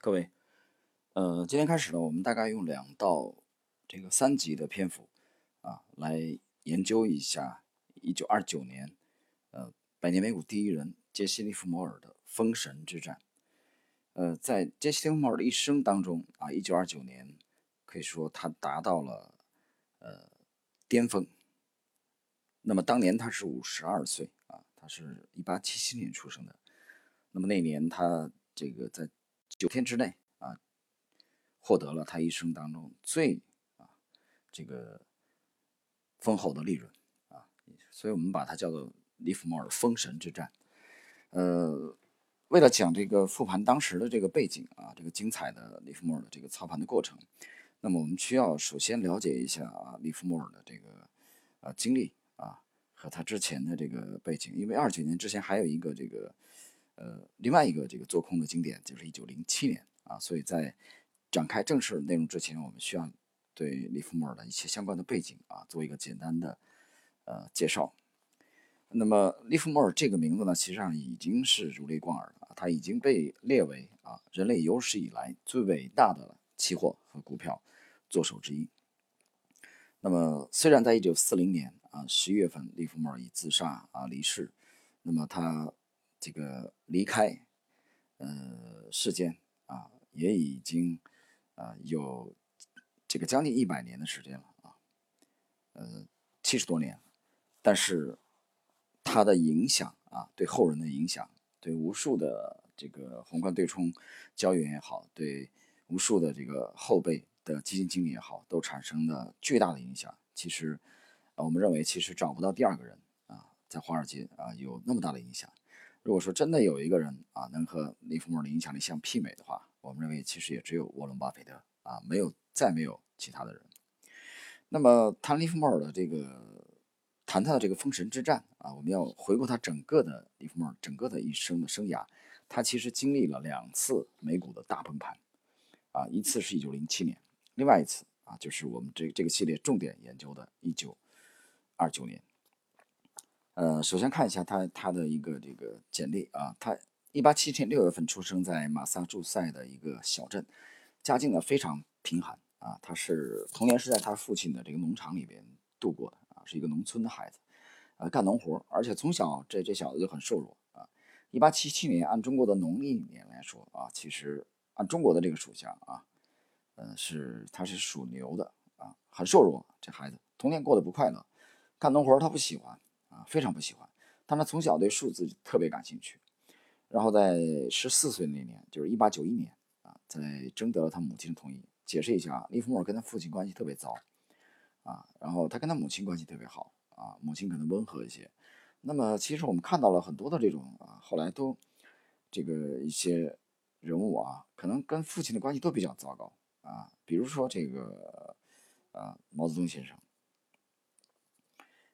各位，呃，今天开始呢，我们大概用两到这个三集的篇幅啊，来研究一下一九二九年，呃，百年美股第一人杰西·利弗莫尔的封神之战。呃，在杰西·利弗莫尔的一生当中啊，一九二九年可以说他达到了呃巅峰。那么当年他是五十二岁啊，他是一八七七年出生的。那么那年他这个在九天之内啊，获得了他一生当中最啊这个丰厚的利润啊，所以我们把它叫做利弗莫尔封神之战。呃，为了讲这个复盘当时的这个背景啊，这个精彩的利弗莫尔的这个操盘的过程，那么我们需要首先了解一下啊利弗莫尔的这个啊经历啊和他之前的这个背景，因为二九年之前还有一个这个。呃，另外一个这个做空的经典就是一九零七年啊，所以在展开正式内容之前，我们需要对利弗莫尔的一些相关的背景啊做一个简单的呃介绍。那么利弗莫尔这个名字呢，实际上已经是如雷贯耳了，他已经被列为啊人类有史以来最伟大的期货和股票作手之一。那么虽然在一九四零年啊十一月份，利弗莫尔已自杀啊离世，那么他。这个离开，呃，世间啊，也已经啊有这个将近一百年的时间了啊，呃，七十多年，但是他的影响啊，对后人的影响，对无数的这个宏观对冲交易员也好，对无数的这个后辈的基金经理也好，都产生了巨大的影响。其实，我们认为，其实找不到第二个人啊，在华尔街啊有那么大的影响。如果说真的有一个人啊，能和利弗莫尔的影响力相媲美的话，我们认为其实也只有沃伦·巴菲特啊，没有再没有其他的人。那么谈利弗莫尔的这个，谈他的这个封神之战啊，我们要回顾他整个的利弗莫尔整个的一生的生涯，他其实经历了两次美股的大崩盘啊，一次是一九零七年，另外一次啊就是我们这这个系列重点研究的一九二九年。呃，首先看一下他他的一个这个简历啊，他一八七七年六月份出生在马萨诸塞的一个小镇，家境呢非常贫寒啊，他是童年是在他父亲的这个农场里边度过的啊，是一个农村的孩子，呃，干农活，而且从小这这小子就很瘦弱啊。一八七七年按中国的农历年来说啊，其实按中国的这个属相啊，呃，是他是属牛的啊，很瘦弱，这孩子童年过得不快乐，干农活他不喜欢。非常不喜欢，他们从小对数字特别感兴趣，然后在十四岁那年，就是一八九一年啊，在征得了他母亲的同意。解释一下，利弗莫尔跟他父亲关系特别糟啊，然后他跟他母亲关系特别好啊，母亲可能温和一些。那么其实我们看到了很多的这种啊，后来都这个一些人物啊，可能跟父亲的关系都比较糟糕啊，比如说这个啊毛泽东先生。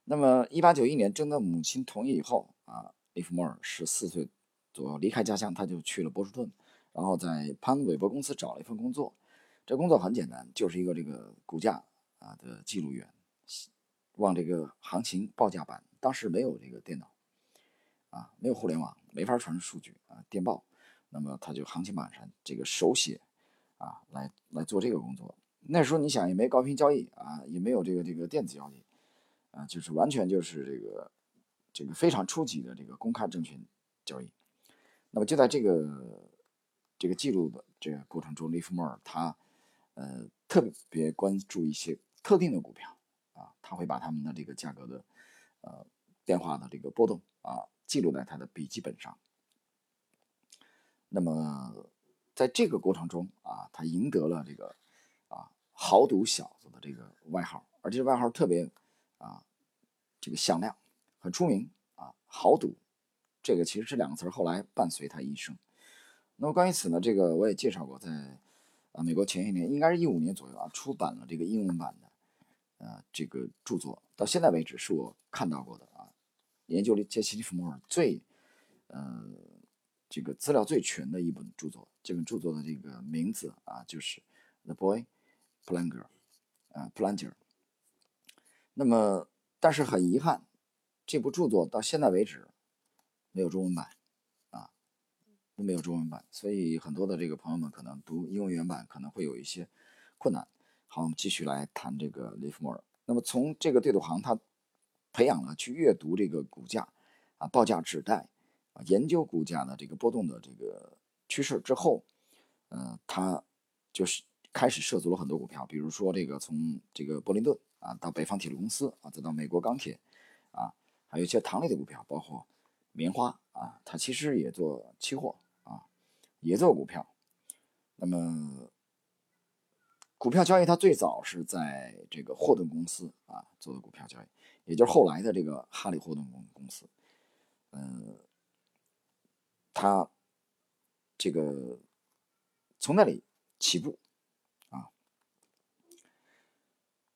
那么，一八九一年征得母亲同意以后啊，利弗莫尔十四岁左右离开家乡，他就去了波士顿，然后在潘韦伯公司找了一份工作。这工作很简单，就是一个这个股价啊的记录员，往这个行情报价板。当时没有这个电脑啊，没有互联网，没法传输数据啊，电报。那么他就行情板上这个手写啊，来来做这个工作。那时候你想也没高频交易啊，也没有这个这个电子交易。啊，就是完全就是这个这个非常初级的这个公开证券交易。那么就在这个这个记录的这个过程中，利弗莫尔他呃特别关注一些特定的股票啊，他会把他们的这个价格的呃变化的这个波动啊记录在他的笔记本上。那么在这个过程中啊，他赢得了这个啊豪赌小子的这个外号，而且外号特别。啊，这个响亮，很出名啊，豪赌，这个其实这两个词后来伴随他一生。那么关于此呢，这个我也介绍过，在啊美国前些年，应该是一五年左右啊，出版了这个英文版的呃这个著作，到现在为止是我看到过的啊，研究了杰西·利弗莫尔最呃这个资料最全的一本著作。这本著作的这个名字啊，就是《The Boy Planger》啊，Planger。那么，但是很遗憾，这部著作到现在为止没有中文版，啊，都没有中文版，所以很多的这个朋友们可能读英文原版可能会有一些困难。好，我们继续来谈这个利弗莫尔。那么从这个对赌行，他培养了去阅读这个股价啊、报价纸带啊、研究股价的这个波动的这个趋势之后，呃，他就是开始涉足了很多股票，比如说这个从这个柏林顿啊到北方铁路公司啊，再到美国钢铁啊，还有一些糖类的股票，包括棉花啊，他其实也做期货啊，也做股票。那么股票交易，它最早是在这个霍顿公司啊做的股票交易，也就是后来的这个哈利霍顿公公司。嗯，他这个从那里起步啊，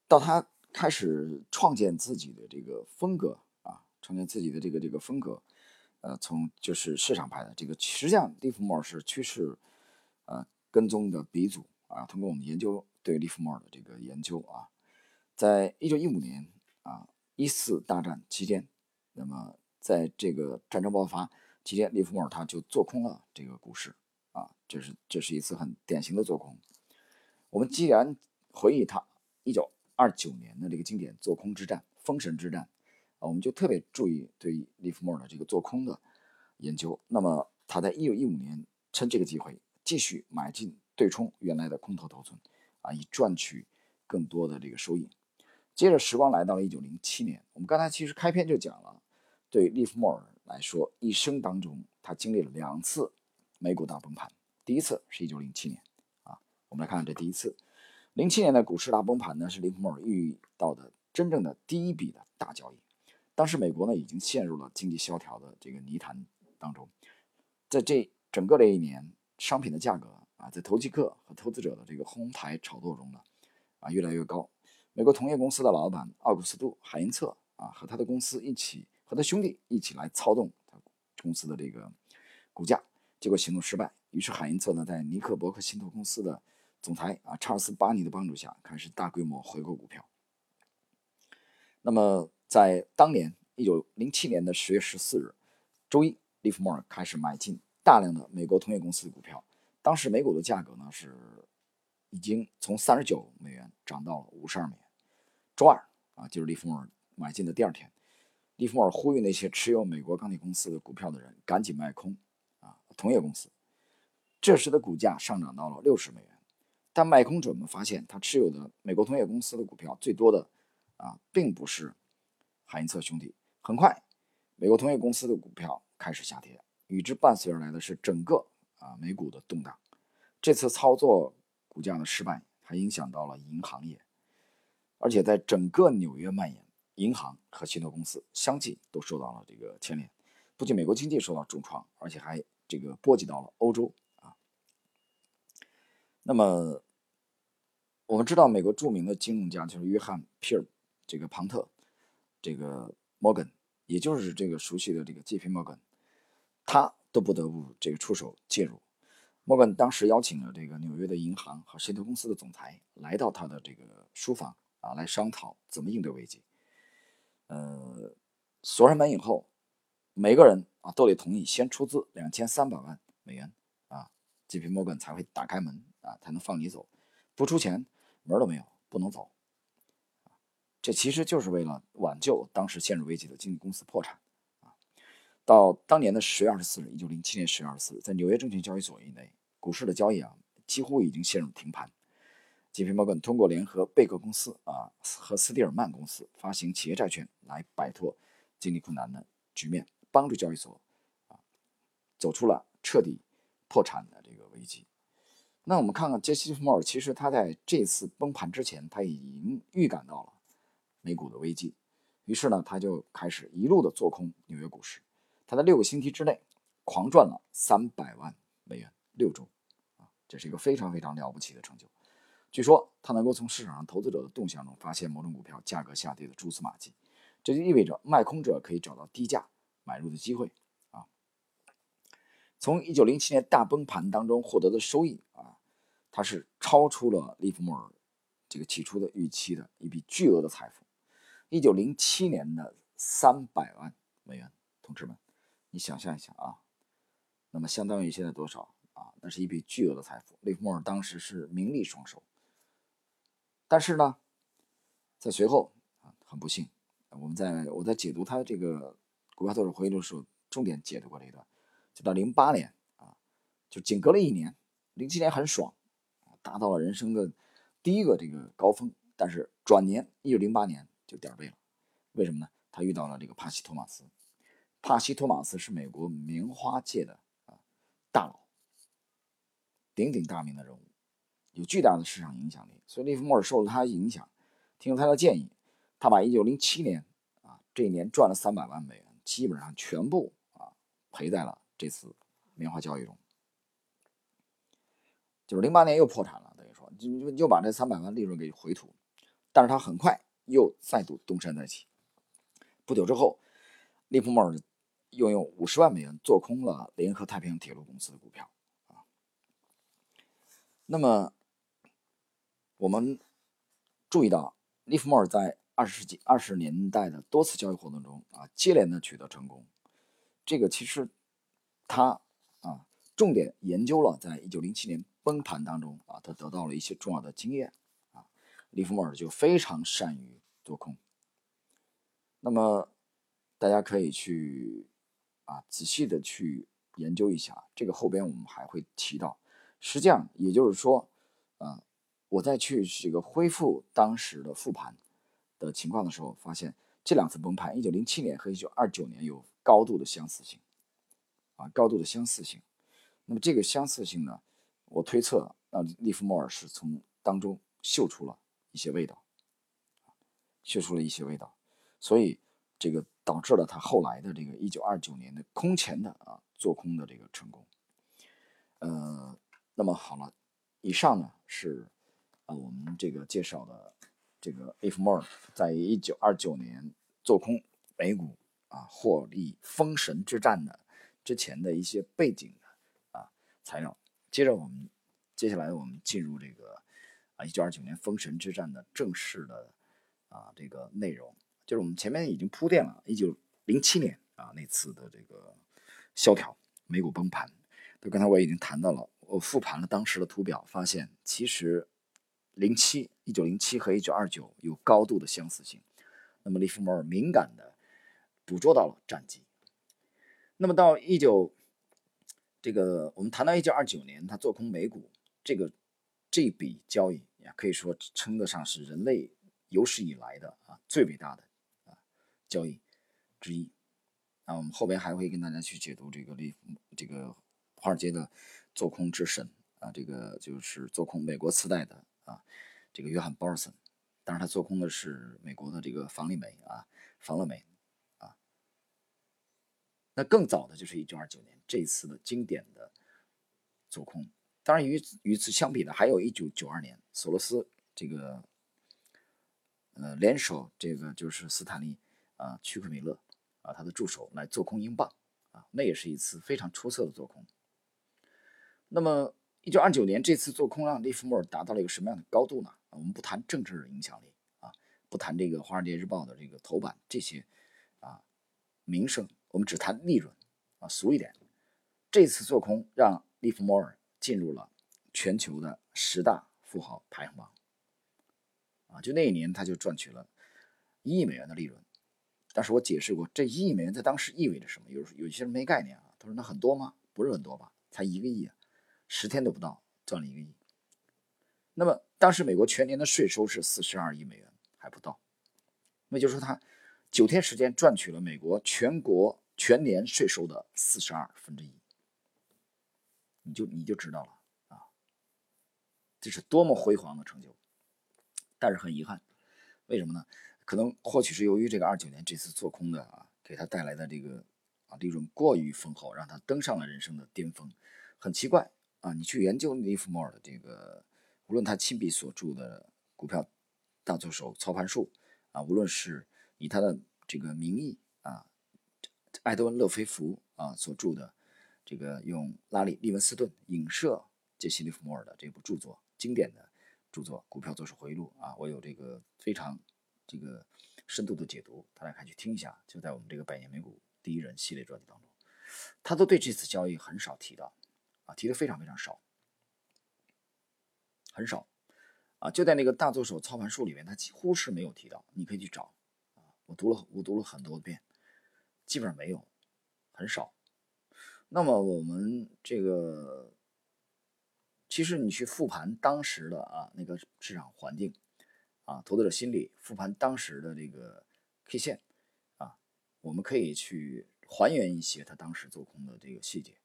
到他开始创建自己的这个风格啊，创建自己的这个这个风格，呃，从就是市场派的这个，实际上利弗莫尔是趋势呃跟踪的鼻祖啊。通过我们研究对利弗莫尔的这个研究啊，在一九一五年啊一四大战期间，那么在这个战争爆发期间，利弗莫尔他就做空了这个股市啊，这是这是一次很典型的做空。我们既然回忆他一九二九年的这个经典做空之战、封神之战啊，我们就特别注意对利弗莫尔的这个做空的研究。那么他在一九一五年趁这个机会继续买进对冲原来的空头头寸啊，以赚取更多的这个收益。接着时光来到了一九零七年，我们刚才其实开篇就讲了，对利弗莫尔来说，一生当中他经历了两次美股大崩盘。第一次是一九零七年啊，我们来看看这第一次。零七年的股市大崩盘呢，是林普莫尔遇到的真正的第一笔的大交易。当时美国呢已经陷入了经济萧条的这个泥潭当中，在这整个这一年，商品的价格啊，在投机客和投资者的这个哄抬炒作中呢，啊越来越高。美国同业公司的老板奥古斯都·海因策啊，和他的公司一起，和他兄弟一起来操纵他公司的这个股价，结果行动失败。于是海因策呢，在尼克伯克信托公司的总裁啊，查尔斯·巴尼的帮助下，开始大规模回购股票。那么，在当年一九零七年的十月十四日，周一，利弗莫尔开始买进大量的美国同业公司的股票。当时美股的价格呢是已经从三十九美元涨到了五十二美元。周二啊，就是利弗莫尔买进的第二天，利弗莫尔呼吁那些持有美国钢铁公司的股票的人赶紧卖空啊，同业公司。这时的股价上涨到了六十美元。但卖空者们发现，他持有的美国同业公司的股票最多的，啊，并不是海因策兄弟。很快，美国同业公司的股票开始下跌，与之伴随而来的是整个啊美股的动荡。这次操作股价的失败，还影响到了银行业，而且在整个纽约蔓延，银行和信托公司相继都受到了这个牵连。不仅美国经济受到重创，而且还这个波及到了欧洲啊。那么。我们知道，美国著名的金融家就是约翰·皮尔，这个庞特，这个摩根，也就是这个熟悉的这个 J.P. 摩根，他都不得不这个出手介入。摩根当时邀请了这个纽约的银行和信托公司的总裁来到他的这个书房啊，来商讨怎么应对危机。呃，锁上门以后，每个人啊都得同意先出资两千三百万美元啊，J.P. 摩根才会打开门啊，才能放你走，不出钱。门都没有，不能走，这其实就是为了挽救当时陷入危机的经纪公司破产啊。到当年的十月二十四日，一九零七年十月二十四日，在纽约证券交易所以内，股市的交易啊几乎已经陷入停盘。吉皮摩根通过联合贝克公司啊和斯蒂尔曼公司发行企业债券来摆脱经济困难的局面，帮助交易所啊走出了彻底破产的这个危机。那我们看看杰西·弗莫尔，其实他在这次崩盘之前，他已经预感到了美股的危机，于是呢，他就开始一路的做空纽约股市。他在六个星期之内狂赚了三百万美元，六周，啊，这是一个非常非常了不起的成就。据说他能够从市场上投资者的动向中发现某种股票价格下跌的蛛丝马迹，这就意味着卖空者可以找到低价买入的机会啊。从一九零七年大崩盘当中获得的收益啊。它是超出了利弗莫尔这个起初的预期的一笔巨额的财富。一九零七年的三百万美元，同志们，你想象一下啊，那么相当于现在多少啊？那是一笔巨额的财富。利弗莫尔当时是名利双收，但是呢，在随后啊，很不幸，我们在我在解读他这个股票作手回忆录的时候，重点解读过这一段，就到零八年啊，就仅隔了一年，零七年很爽，达到了人生的第一个这个高峰，但是转年一九零八年就点背了，为什么呢？他遇到了这个帕西托马斯。帕西托马斯是美国棉花界的啊大佬，鼎鼎大名的人物，有巨大的市场影响力。所以利弗莫尔受了他的影响，听了他的建议，他把1907年啊这一年赚了300万美元，基本上全部啊赔在了这次棉花交易中。就是08年又破产了，等于说就就又把这300万利润给回吐，但是他很快又再度东山再起。不久之后，利弗莫尔。又用五十万美元做空了联合太平洋铁路公司的股票啊。那么我们注意到，利弗莫尔在二十世纪二十年代的多次交易活动中啊，接连的取得成功。这个其实他啊，重点研究了在一九零七年崩盘当中啊，他得到了一些重要的经验啊。利弗莫尔就非常善于做空。那么大家可以去。啊，仔细的去研究一下，这个后边我们还会提到。实际上，也就是说，啊，我在去这个恢复当时的复盘的情况的时候，发现这两次崩盘，一九零七年和一九二九年有高度的相似性，啊，高度的相似性。那么这个相似性呢，我推测，啊，利弗莫尔是从当中嗅出了一些味道，嗅出了一些味道，所以这个。导致了他后来的这个一九二九年的空前的啊做空的这个成功。呃，那么好了，以上呢是啊我们这个介绍的这个 If More 在一九二九年做空美股啊获利封神之战的之前的一些背景的啊材料。接着我们接下来我们进入这个啊一九二九年封神之战的正式的啊这个内容。就是我们前面已经铺垫了，一九零七年啊那次的这个萧条，美股崩盘。那刚才我已经谈到了，我复盘了当时的图表，发现其实零七一九零七和一九二九有高度的相似性。那么利弗莫尔敏感的捕捉到了战机。那么到一九这个我们谈到一九二九年，他做空美股这个这笔交易呀，可以说称得上是人类有史以来的啊最伟大的啊。交易之一，那我们后边还会跟大家去解读这个利这个华尔街的做空之神啊，这个就是做空美国次贷的啊，这个约翰鲍尔森，当然他做空的是美国的这个房利美啊，房乐美。那更早的就是一九二九年这一次的经典的做空，当然与与此相比呢，还有一九九二年索罗斯这个呃联手这个就是斯坦利。啊，屈克米勒啊，他的助手来做空英镑啊，那也是一次非常出色的做空。那么，一九二九年这次做空让利弗莫尔达到了一个什么样的高度呢？我们不谈政治影响力啊，不谈这个《华尔街日报》的这个头版这些啊名声，我们只谈利润啊，俗一点，这次做空让利弗莫尔进入了全球的十大富豪排行榜啊，就那一年他就赚取了一亿美元的利润。但是我解释过，这一亿美元在当时意味着什么？有有些人没概念啊。他说：“那很多吗？不是很多吧？才一个亿，十天都不到，赚了一个亿。”那么当时美国全年的税收是四十二亿美元，还不到。那就是说，他九天时间赚取了美国全国全年税收的四十二分之一。你就你就知道了啊，这是多么辉煌的成就。但是很遗憾，为什么呢？可能或许是由于这个二九年这次做空的啊，给他带来的这个啊利润过于丰厚，让他登上了人生的巅峰。很奇怪啊，你去研究利弗莫尔的这个，无论他亲笔所著的《股票大作手操盘术》啊，无论是以他的这个名义啊，艾德温·勒菲弗啊所著的这个用拉里·利文斯顿影射杰西·利弗莫尔的这部著作，经典的著作《股票作手回忆录》啊，我有这个非常。这个深度的解读，大家可以去听一下，就在我们这个百年美股第一人系列专辑当中。他都对这次交易很少提到，啊，提的非常非常少，很少，啊，就在那个大作手操盘术里面，他几乎是没有提到，你可以去找，我读了我读了很多遍，基本上没有，很少。那么我们这个，其实你去复盘当时的啊那个市场环境，啊，投资者心理，复盘当时的这个 K 线，啊，我们可以去还原一些他当时做空的这个细节，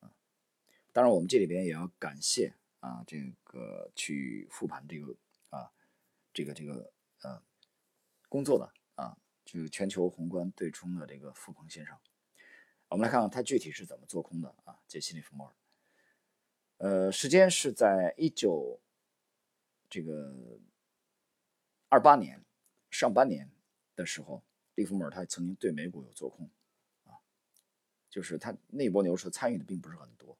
啊，当然我们这里边也要感谢啊这个去复盘这个啊这个这个呃工作的啊，就全球宏观对冲的这个富鹏先生。我们来看看他具体是怎么做空的啊？杰西·利弗莫尔，呃，时间是在一九这个二八年上半年的时候，利弗莫尔他曾经对美股有做空啊，就是他那波牛市参与的并不是很多。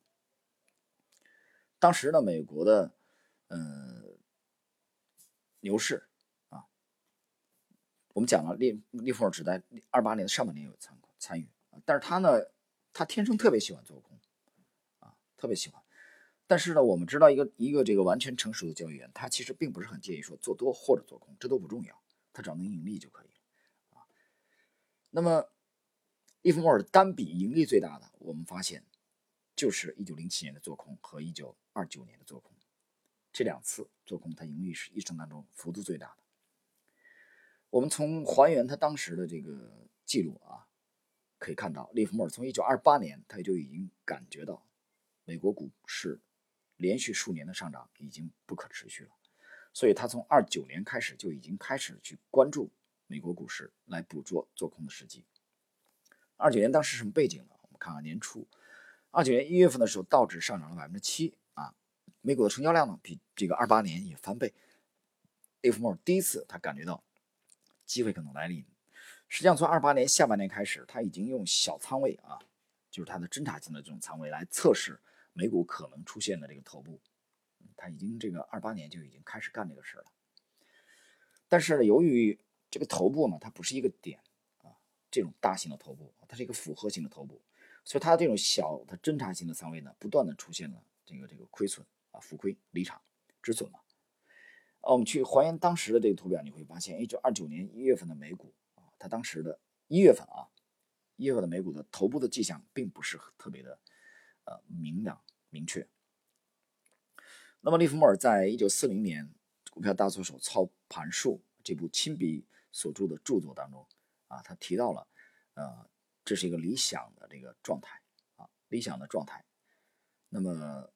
当时呢，美国的呃牛市，我们讲了，利利弗莫尔只在二八年的上半年有参参与。但是他呢，他天生特别喜欢做空，啊，特别喜欢。但是呢，我们知道一个一个这个完全成熟的交易员，他其实并不是很介意说做多或者做空，这都不重要，他只要能盈利就可以了，啊。那么，利弗莫尔单笔盈利最大的，我们发现就是一九零七年的做空和一九二九年的做空，这两次做空他盈利是一生当中幅度最大的。我们从还原他当时的这个记录啊。可以看到，利弗莫尔从1928年他就已经感觉到，美国股市连续数年的上涨已经不可持续了，所以他从29年开始就已经开始去关注美国股市，来捕捉做空的时机。29年当时什么背景呢？我们看看年初，29年一月份的时候，道指上涨了百分之七啊，美股的成交量呢比这个28年也翻倍。利弗莫尔第一次他感觉到机会可能来临。实际上，从二八年下半年开始，他已经用小仓位啊，就是他的侦察性的这种仓位来测试美股可能出现的这个头部。他已经这个二八年就已经开始干这个事了。但是呢，由于这个头部呢，它不是一个点啊，这种大型的头部，它是一个复合型的头部，所以它这种小的侦察性的仓位呢，不断的出现了这个这个亏损啊，浮亏离场止损了。啊，我们去还原当时的这个图表，你会发现，一九二九年一月份的美股。他当时的一月份啊，一月份的美股的头部的迹象并不是特别的呃明亮明确。那么利弗莫尔在一九四零年《股票大作手操盘术》这部亲笔所著的著作当中啊，他提到了呃这是一个理想的这个状态啊理想的状态。那么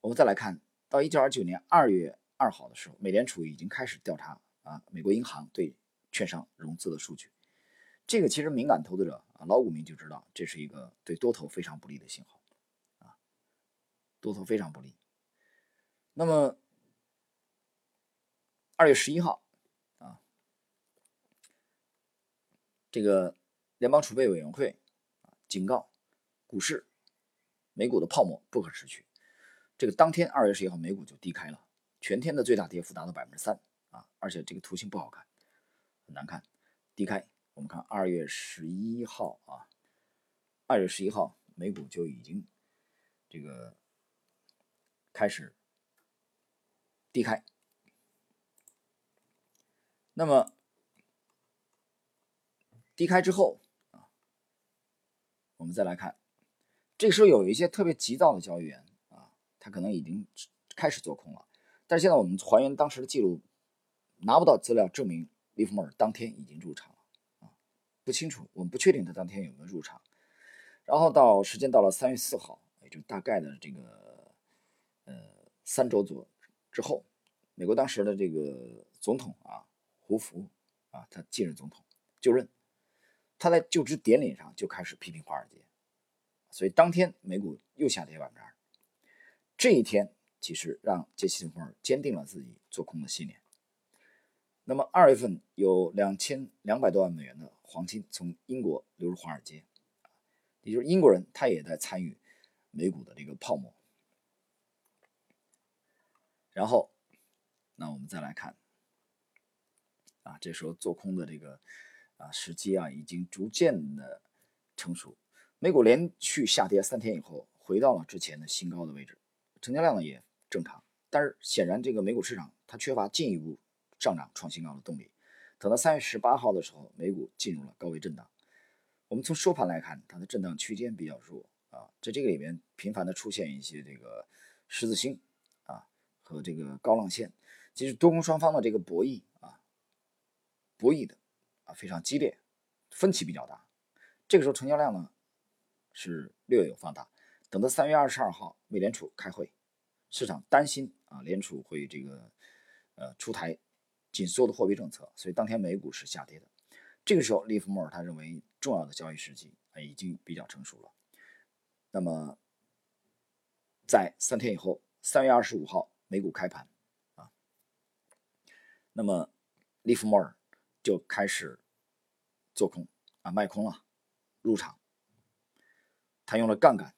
我们再来看到一九二九年二月二号的时候，美联储已经开始调查啊美国银行对券商融资的数据，这个其实敏感投资者啊，老股民就知道，这是一个对多头非常不利的信号，啊，多头非常不利。那么二月十一号啊，这个联邦储备委员会啊警告股市，美股的泡沫不可持续。这个当天二月十一号，美股就低开了，全天的最大跌幅达到百分之三啊，而且这个图形不好看。很难看，低开。我们看二月十一号啊，二月十一号美股就已经这个开始低开。那么低开之后啊，我们再来看，这时候有一些特别急躁的交易员啊，他可能已经开始做空了。但是现在我们还原当时的记录，拿不到资料证明。利弗莫尔当天已经入场了啊，不清楚，我们不确定他当天有没有入场。然后到时间到了三月四号，也就大概的这个呃三周左之后，美国当时的这个总统啊胡佛啊，他继任总统就任，他在就职典礼上就开始批评华尔街，所以当天美股又下跌百分之二。这一天其实让杰西·利弗尔坚定了自己做空的信念。那么二月份有两千两百多万美元的黄金从英国流入华尔街，也就是英国人他也在参与美股的这个泡沫。然后，那我们再来看，啊，这时候做空的这个啊时机啊已经逐渐的成熟。美股连续下跌三天以后，回到了之前的新高的位置，成交量呢也正常。但是显然，这个美股市场它缺乏进一步上涨创新高的动力。等到三月十八号的时候，美股进入了高位震荡。我们从收盘来看，它的震荡区间比较弱啊，在这个里面频繁的出现一些这个十字星啊和这个高浪线，其实多空双方的这个博弈啊，博弈的啊非常激烈，分歧比较大。这个时候成交量呢？是略有放大。等到三月二十二号，美联储开会，市场担心啊，联储会这个呃出台紧缩的货币政策，所以当天美股是下跌的。这个时候，利弗莫尔他认为重要的交易时机啊已经比较成熟了。那么在三天以后，三月二十五号美股开盘啊，那么利弗莫尔就开始做空啊卖空了，入场。他用了杠杆，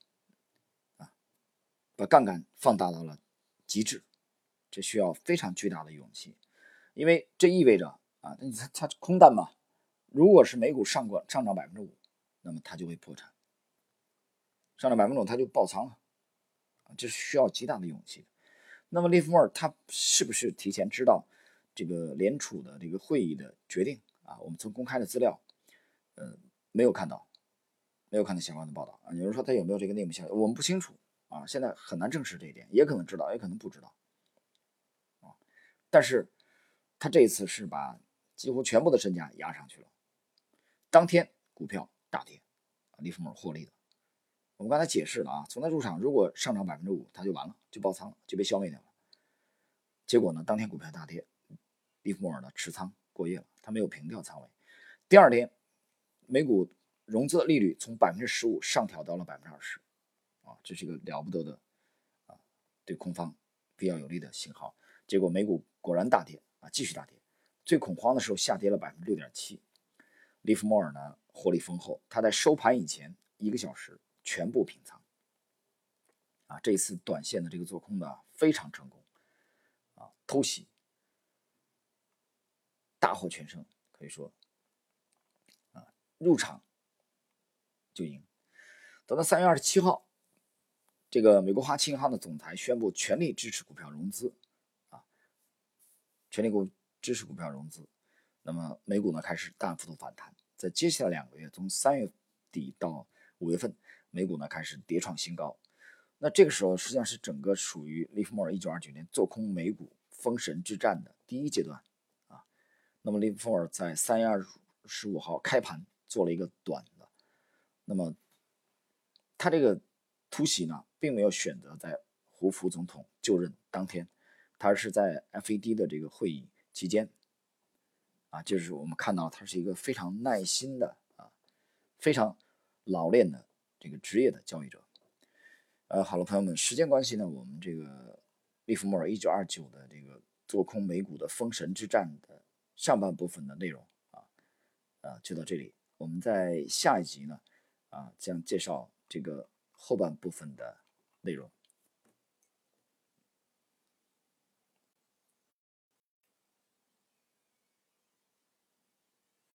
把杠杆放大到了极致，这需要非常巨大的勇气，因为这意味着啊，它它空单嘛，如果是美股上过上涨百分之五，那么它就会破产，上涨百分之五它就爆仓了，这是需要极大的勇气。那么利弗莫尔他是不是提前知道这个联储的这个会议的决定啊？我们从公开的资料，呃，没有看到。没有看到相关的报道啊！有人说他有没有这个内幕消息，我们不清楚啊，现在很难证实这一点，也可能知道，也可能不知道啊。但是他这一次是把几乎全部的身家压上去了，当天股票大跌，利弗莫尔获利的。我们刚才解释了啊，从他入场如果上涨百分之五，他就完了，就爆仓了，就被消灭掉了。结果呢，当天股票大跌，利弗莫尔呢持仓过夜了，他没有平掉仓位。第二天美股。融资的利率从百分之十五上调到了百分之二十，这是一个了不得的啊，对空方比较有利的信号。结果美股果然大跌啊，继续大跌，最恐慌的时候下跌了百分之六点七。利弗莫尔呢获利丰厚，他在收盘以前一个小时全部平仓，啊，这一次短线的这个做空呢非常成功，啊，偷袭，大获全胜，可以说，啊，入场。就赢。等到三月二十七号，这个美国花旗银行的总裁宣布全力支持股票融资，啊，全力股支持股票融资，那么美股呢开始大幅度反弹。在接下来两个月，从三月底到五月份，美股呢开始跌创新高。那这个时候实际上是整个属于利弗莫尔一九二九年做空美股封神之战的第一阶段，啊，那么利弗莫尔在三月二十五号开盘做了一个短的。那么，他这个突袭呢，并没有选择在胡佛总统就任当天，他是在 FED 的这个会议期间，啊，就是我们看到他是一个非常耐心的啊，非常老练的这个职业的交易者。呃，好了，朋友们，时间关系呢，我们这个利弗莫尔一九二九的这个做空美股的封神之战的上半部分的内容啊，啊，就到这里，我们在下一集呢。啊，将介绍这个后半部分的内容。